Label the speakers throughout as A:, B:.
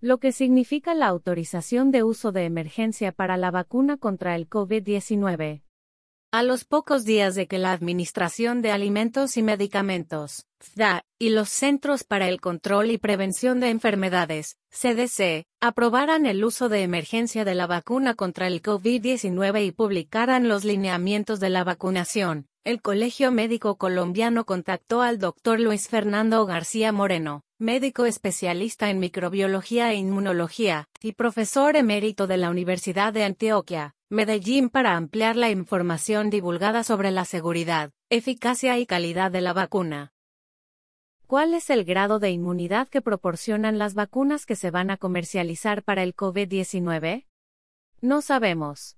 A: lo que significa la autorización de uso de emergencia para la vacuna contra el COVID-19.
B: A los pocos días de que la Administración de Alimentos y Medicamentos, FDA, y los Centros para el Control y Prevención de Enfermedades, CDC, aprobaran el uso de emergencia de la vacuna contra el COVID-19 y publicaran los lineamientos de la vacunación, el Colegio Médico Colombiano contactó al doctor Luis Fernando García Moreno, médico especialista en microbiología e inmunología, y profesor emérito de la Universidad de Antioquia, Medellín para ampliar la información divulgada sobre la seguridad, eficacia y calidad de la vacuna.
A: ¿Cuál es el grado de inmunidad que proporcionan las vacunas que se van a comercializar para el COVID-19? No sabemos.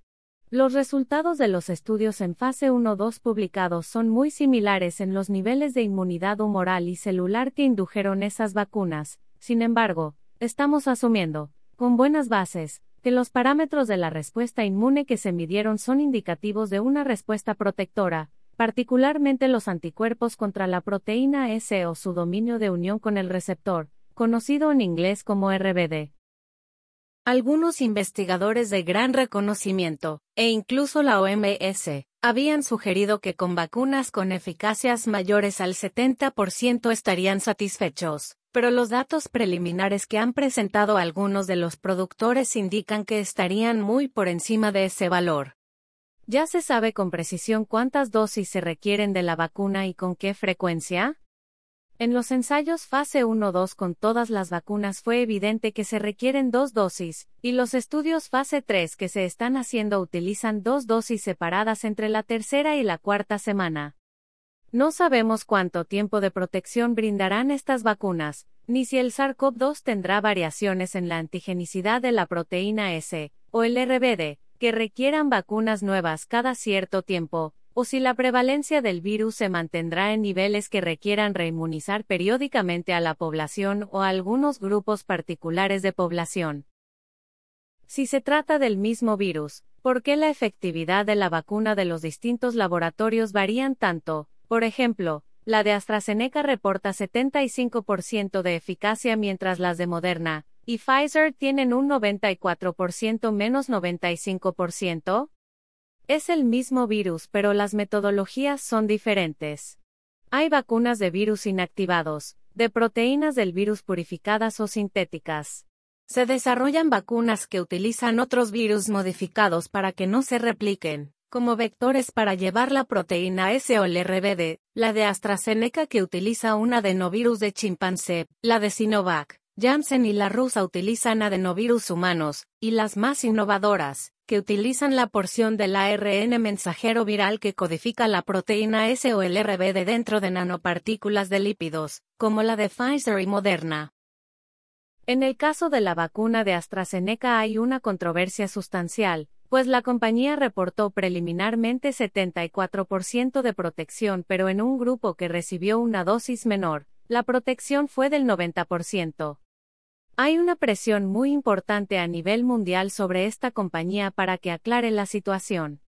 A: Los resultados de los estudios en fase 1-2 publicados son muy similares en los niveles de inmunidad humoral y celular que indujeron esas vacunas. Sin embargo, estamos asumiendo, con buenas bases, que los parámetros de la respuesta inmune que se midieron son indicativos de una respuesta protectora, particularmente los anticuerpos contra la proteína S o su dominio de unión con el receptor, conocido en inglés como RBD.
B: Algunos investigadores de gran reconocimiento, e incluso la OMS, habían sugerido que con vacunas con eficacias mayores al 70% estarían satisfechos pero los datos preliminares que han presentado algunos de los productores indican que estarían muy por encima de ese valor.
A: ¿Ya se sabe con precisión cuántas dosis se requieren de la vacuna y con qué frecuencia? En los ensayos fase 1-2 con todas las vacunas fue evidente que se requieren dos dosis, y los estudios fase 3 que se están haciendo utilizan dos dosis separadas entre la tercera y la cuarta semana. No sabemos cuánto tiempo de protección brindarán estas vacunas, ni si el SARS-CoV-2 tendrá variaciones en la antigenicidad de la proteína S, o el RBD, que requieran vacunas nuevas cada cierto tiempo, o si la prevalencia del virus se mantendrá en niveles que requieran reinmunizar periódicamente a la población o a algunos grupos particulares de población. Si se trata del mismo virus, ¿por qué la efectividad de la vacuna de los distintos laboratorios varían tanto? Por ejemplo, la de AstraZeneca reporta 75% de eficacia mientras las de Moderna y Pfizer tienen un 94% menos 95%. Es el mismo virus pero las metodologías son diferentes. Hay vacunas de virus inactivados, de proteínas del virus purificadas o sintéticas.
B: Se desarrollan vacunas que utilizan otros virus modificados para que no se repliquen como vectores para llevar la proteína S o el RBD, la de AstraZeneca que utiliza un adenovirus de chimpancé, la de Sinovac, Janssen y la rusa utilizan adenovirus humanos, y las más innovadoras, que utilizan la porción del ARN mensajero viral que codifica la proteína S o el RBD dentro de nanopartículas de lípidos, como la de Pfizer y Moderna.
A: En el caso de la vacuna de AstraZeneca hay una controversia sustancial, pues la compañía reportó preliminarmente 74% de protección, pero en un grupo que recibió una dosis menor, la protección fue del 90%. Hay una presión muy importante a nivel mundial sobre esta compañía para que aclare la situación.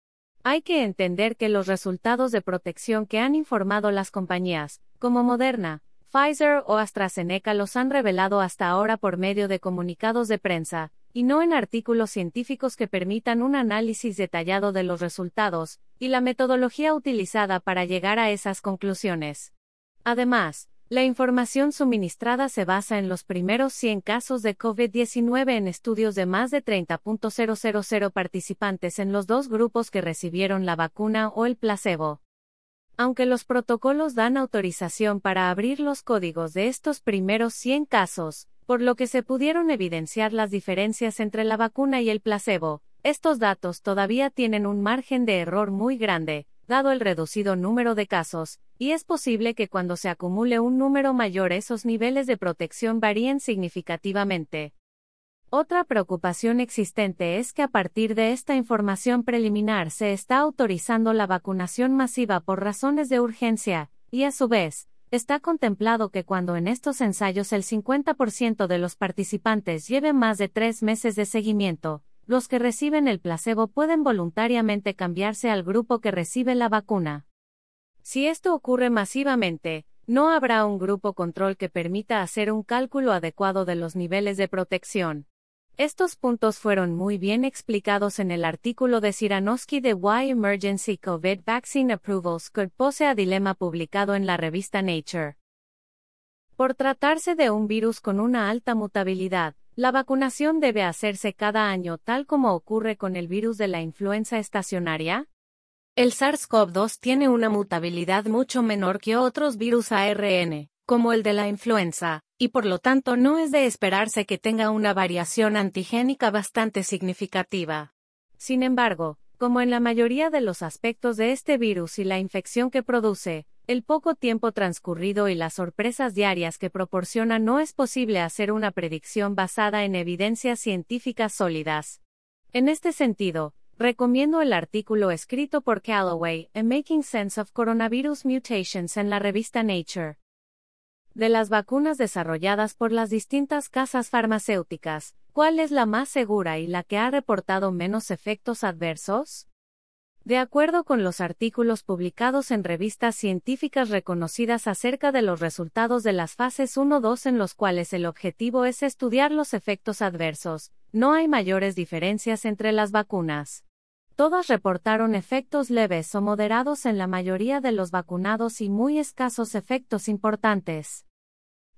A: Hay que entender que los resultados de protección que han informado las compañías, como Moderna, Pfizer o AstraZeneca los han revelado hasta ahora por medio de comunicados de prensa, y no en artículos científicos que permitan un análisis detallado de los resultados y la metodología utilizada para llegar a esas conclusiones. Además, la información suministrada se basa en los primeros 100 casos de COVID-19 en estudios de más de 30.000 participantes en los dos grupos que recibieron la vacuna o el placebo. Aunque los protocolos dan autorización para abrir los códigos de estos primeros 100 casos, por lo que se pudieron evidenciar las diferencias entre la vacuna y el placebo. Estos datos todavía tienen un margen de error muy grande, dado el reducido número de casos, y es posible que cuando se acumule un número mayor esos niveles de protección varíen significativamente. Otra preocupación existente es que a partir de esta información preliminar se está autorizando la vacunación masiva por razones de urgencia, y a su vez, Está contemplado que cuando en estos ensayos el 50% de los participantes lleven más de tres meses de seguimiento, los que reciben el placebo pueden voluntariamente cambiarse al grupo que recibe la vacuna. Si esto ocurre masivamente, no habrá un grupo control que permita hacer un cálculo adecuado de los niveles de protección. Estos puntos fueron muy bien explicados en el artículo de Siranowski de Why Emergency COVID Vaccine Approvals Could Pose a Dilema publicado en la revista Nature. Por tratarse de un virus con una alta mutabilidad, la vacunación debe hacerse cada año tal como ocurre con el virus de la influenza estacionaria.
B: El SARS-CoV-2 tiene una mutabilidad mucho menor que otros virus ARN, como el de la influenza, y por lo tanto no es de esperarse que tenga una variación antigénica bastante significativa.
A: Sin embargo, como en la mayoría de los aspectos de este virus y la infección que produce, el poco tiempo transcurrido y las sorpresas diarias que proporciona no es posible hacer una predicción basada en evidencias científicas sólidas. En este sentido, recomiendo el artículo escrito por Calloway, en Making Sense of Coronavirus Mutations en la revista Nature de las vacunas desarrolladas por las distintas casas farmacéuticas, ¿cuál es la más segura y la que ha reportado menos efectos adversos? De acuerdo con los artículos publicados en revistas científicas reconocidas acerca de los resultados de las fases 1-2 en los cuales el objetivo es estudiar los efectos adversos, no hay mayores diferencias entre las vacunas. Todas reportaron efectos leves o moderados en la mayoría de los vacunados y muy escasos efectos importantes.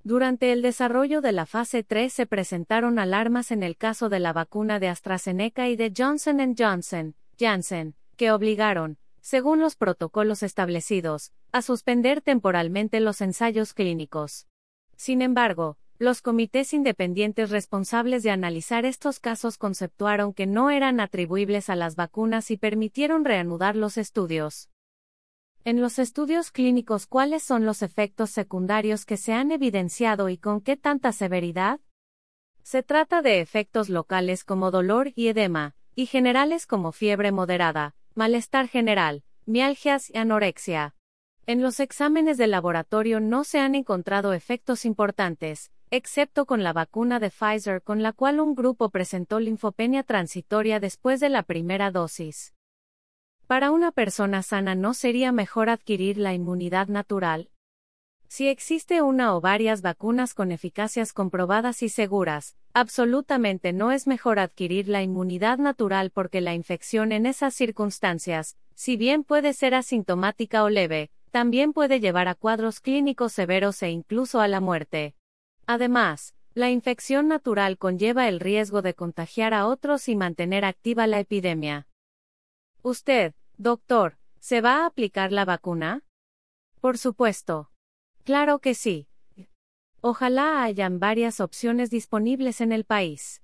A: Durante el desarrollo de la fase 3 se presentaron alarmas en el caso de la vacuna de AstraZeneca y de Johnson Johnson, Janssen, que obligaron, según los protocolos establecidos, a suspender temporalmente los ensayos clínicos. Sin embargo, los comités independientes responsables de analizar estos casos conceptuaron que no eran atribuibles a las vacunas y permitieron reanudar los estudios. En los estudios clínicos, ¿cuáles son los efectos secundarios que se han evidenciado y con qué tanta severidad? Se trata de efectos locales como dolor y edema, y generales como fiebre moderada, malestar general, mialgias y anorexia. En los exámenes de laboratorio no se han encontrado efectos importantes, excepto con la vacuna de Pfizer con la cual un grupo presentó linfopenia transitoria después de la primera dosis. Para una persona sana no sería mejor adquirir la inmunidad natural. Si existe una o varias vacunas con eficacias comprobadas y seguras, absolutamente no es mejor adquirir la inmunidad natural porque la infección en esas circunstancias, si bien puede ser asintomática o leve, también puede llevar a cuadros clínicos severos e incluso a la muerte. Además, la infección natural conlleva el riesgo de contagiar a otros y mantener activa la epidemia. Usted, doctor, ¿se va a aplicar la vacuna? Por supuesto. Claro que sí. Ojalá hayan varias opciones disponibles en el país.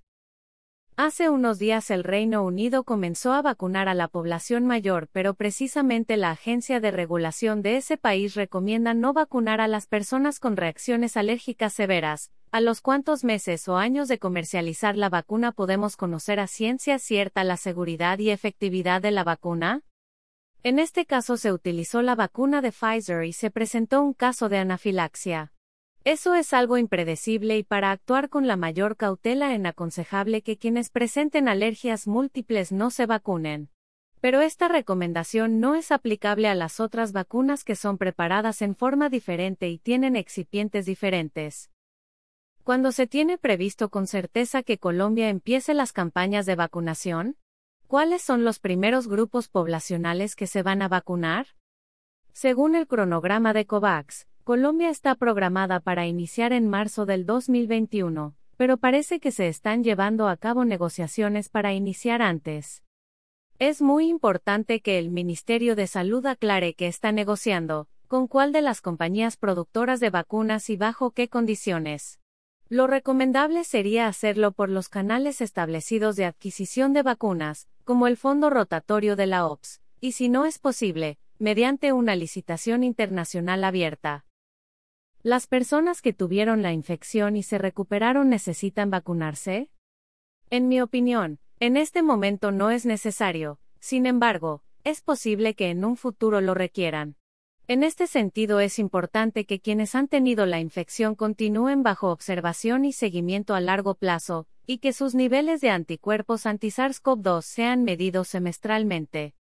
A: Hace unos días el Reino Unido comenzó a vacunar a la población mayor, pero precisamente la Agencia de Regulación de ese país recomienda no vacunar a las personas con reacciones alérgicas severas. ¿A los cuántos meses o años de comercializar la vacuna podemos conocer a ciencia cierta la seguridad y efectividad de la vacuna? En este caso se utilizó la vacuna de Pfizer y se presentó un caso de anafilaxia. Eso es algo impredecible y para actuar con la mayor cautela es aconsejable que quienes presenten alergias múltiples no se vacunen. Pero esta recomendación no es aplicable a las otras vacunas que son preparadas en forma diferente y tienen excipientes diferentes. Cuando se tiene previsto con certeza que Colombia empiece las campañas de vacunación? ¿Cuáles son los primeros grupos poblacionales que se van a vacunar? Según el cronograma de COVAX, Colombia está programada para iniciar en marzo del 2021, pero parece que se están llevando a cabo negociaciones para iniciar antes. Es muy importante que el Ministerio de Salud aclare que está negociando, con cuál de las compañías productoras de vacunas y bajo qué condiciones. Lo recomendable sería hacerlo por los canales establecidos de adquisición de vacunas, como el Fondo Rotatorio de la OPS, y si no es posible, mediante una licitación internacional abierta. ¿Las personas que tuvieron la infección y se recuperaron necesitan vacunarse? En mi opinión, en este momento no es necesario, sin embargo, es posible que en un futuro lo requieran. En este sentido es importante que quienes han tenido la infección continúen bajo observación y seguimiento a largo plazo, y que sus niveles de anticuerpos anti-SARS-CoV-2 sean medidos semestralmente.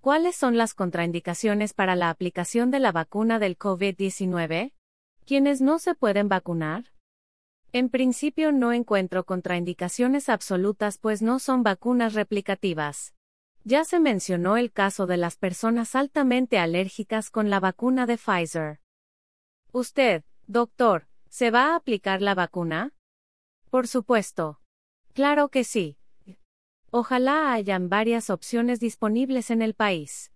A: ¿Cuáles son las contraindicaciones para la aplicación de la vacuna del COVID-19? ¿Quiénes no se pueden vacunar? En principio no encuentro contraindicaciones absolutas pues no son vacunas replicativas. Ya se mencionó el caso de las personas altamente alérgicas con la vacuna de Pfizer. Usted, doctor, ¿se va a aplicar la vacuna? Por supuesto. Claro que sí. Ojalá hayan varias opciones disponibles en el país.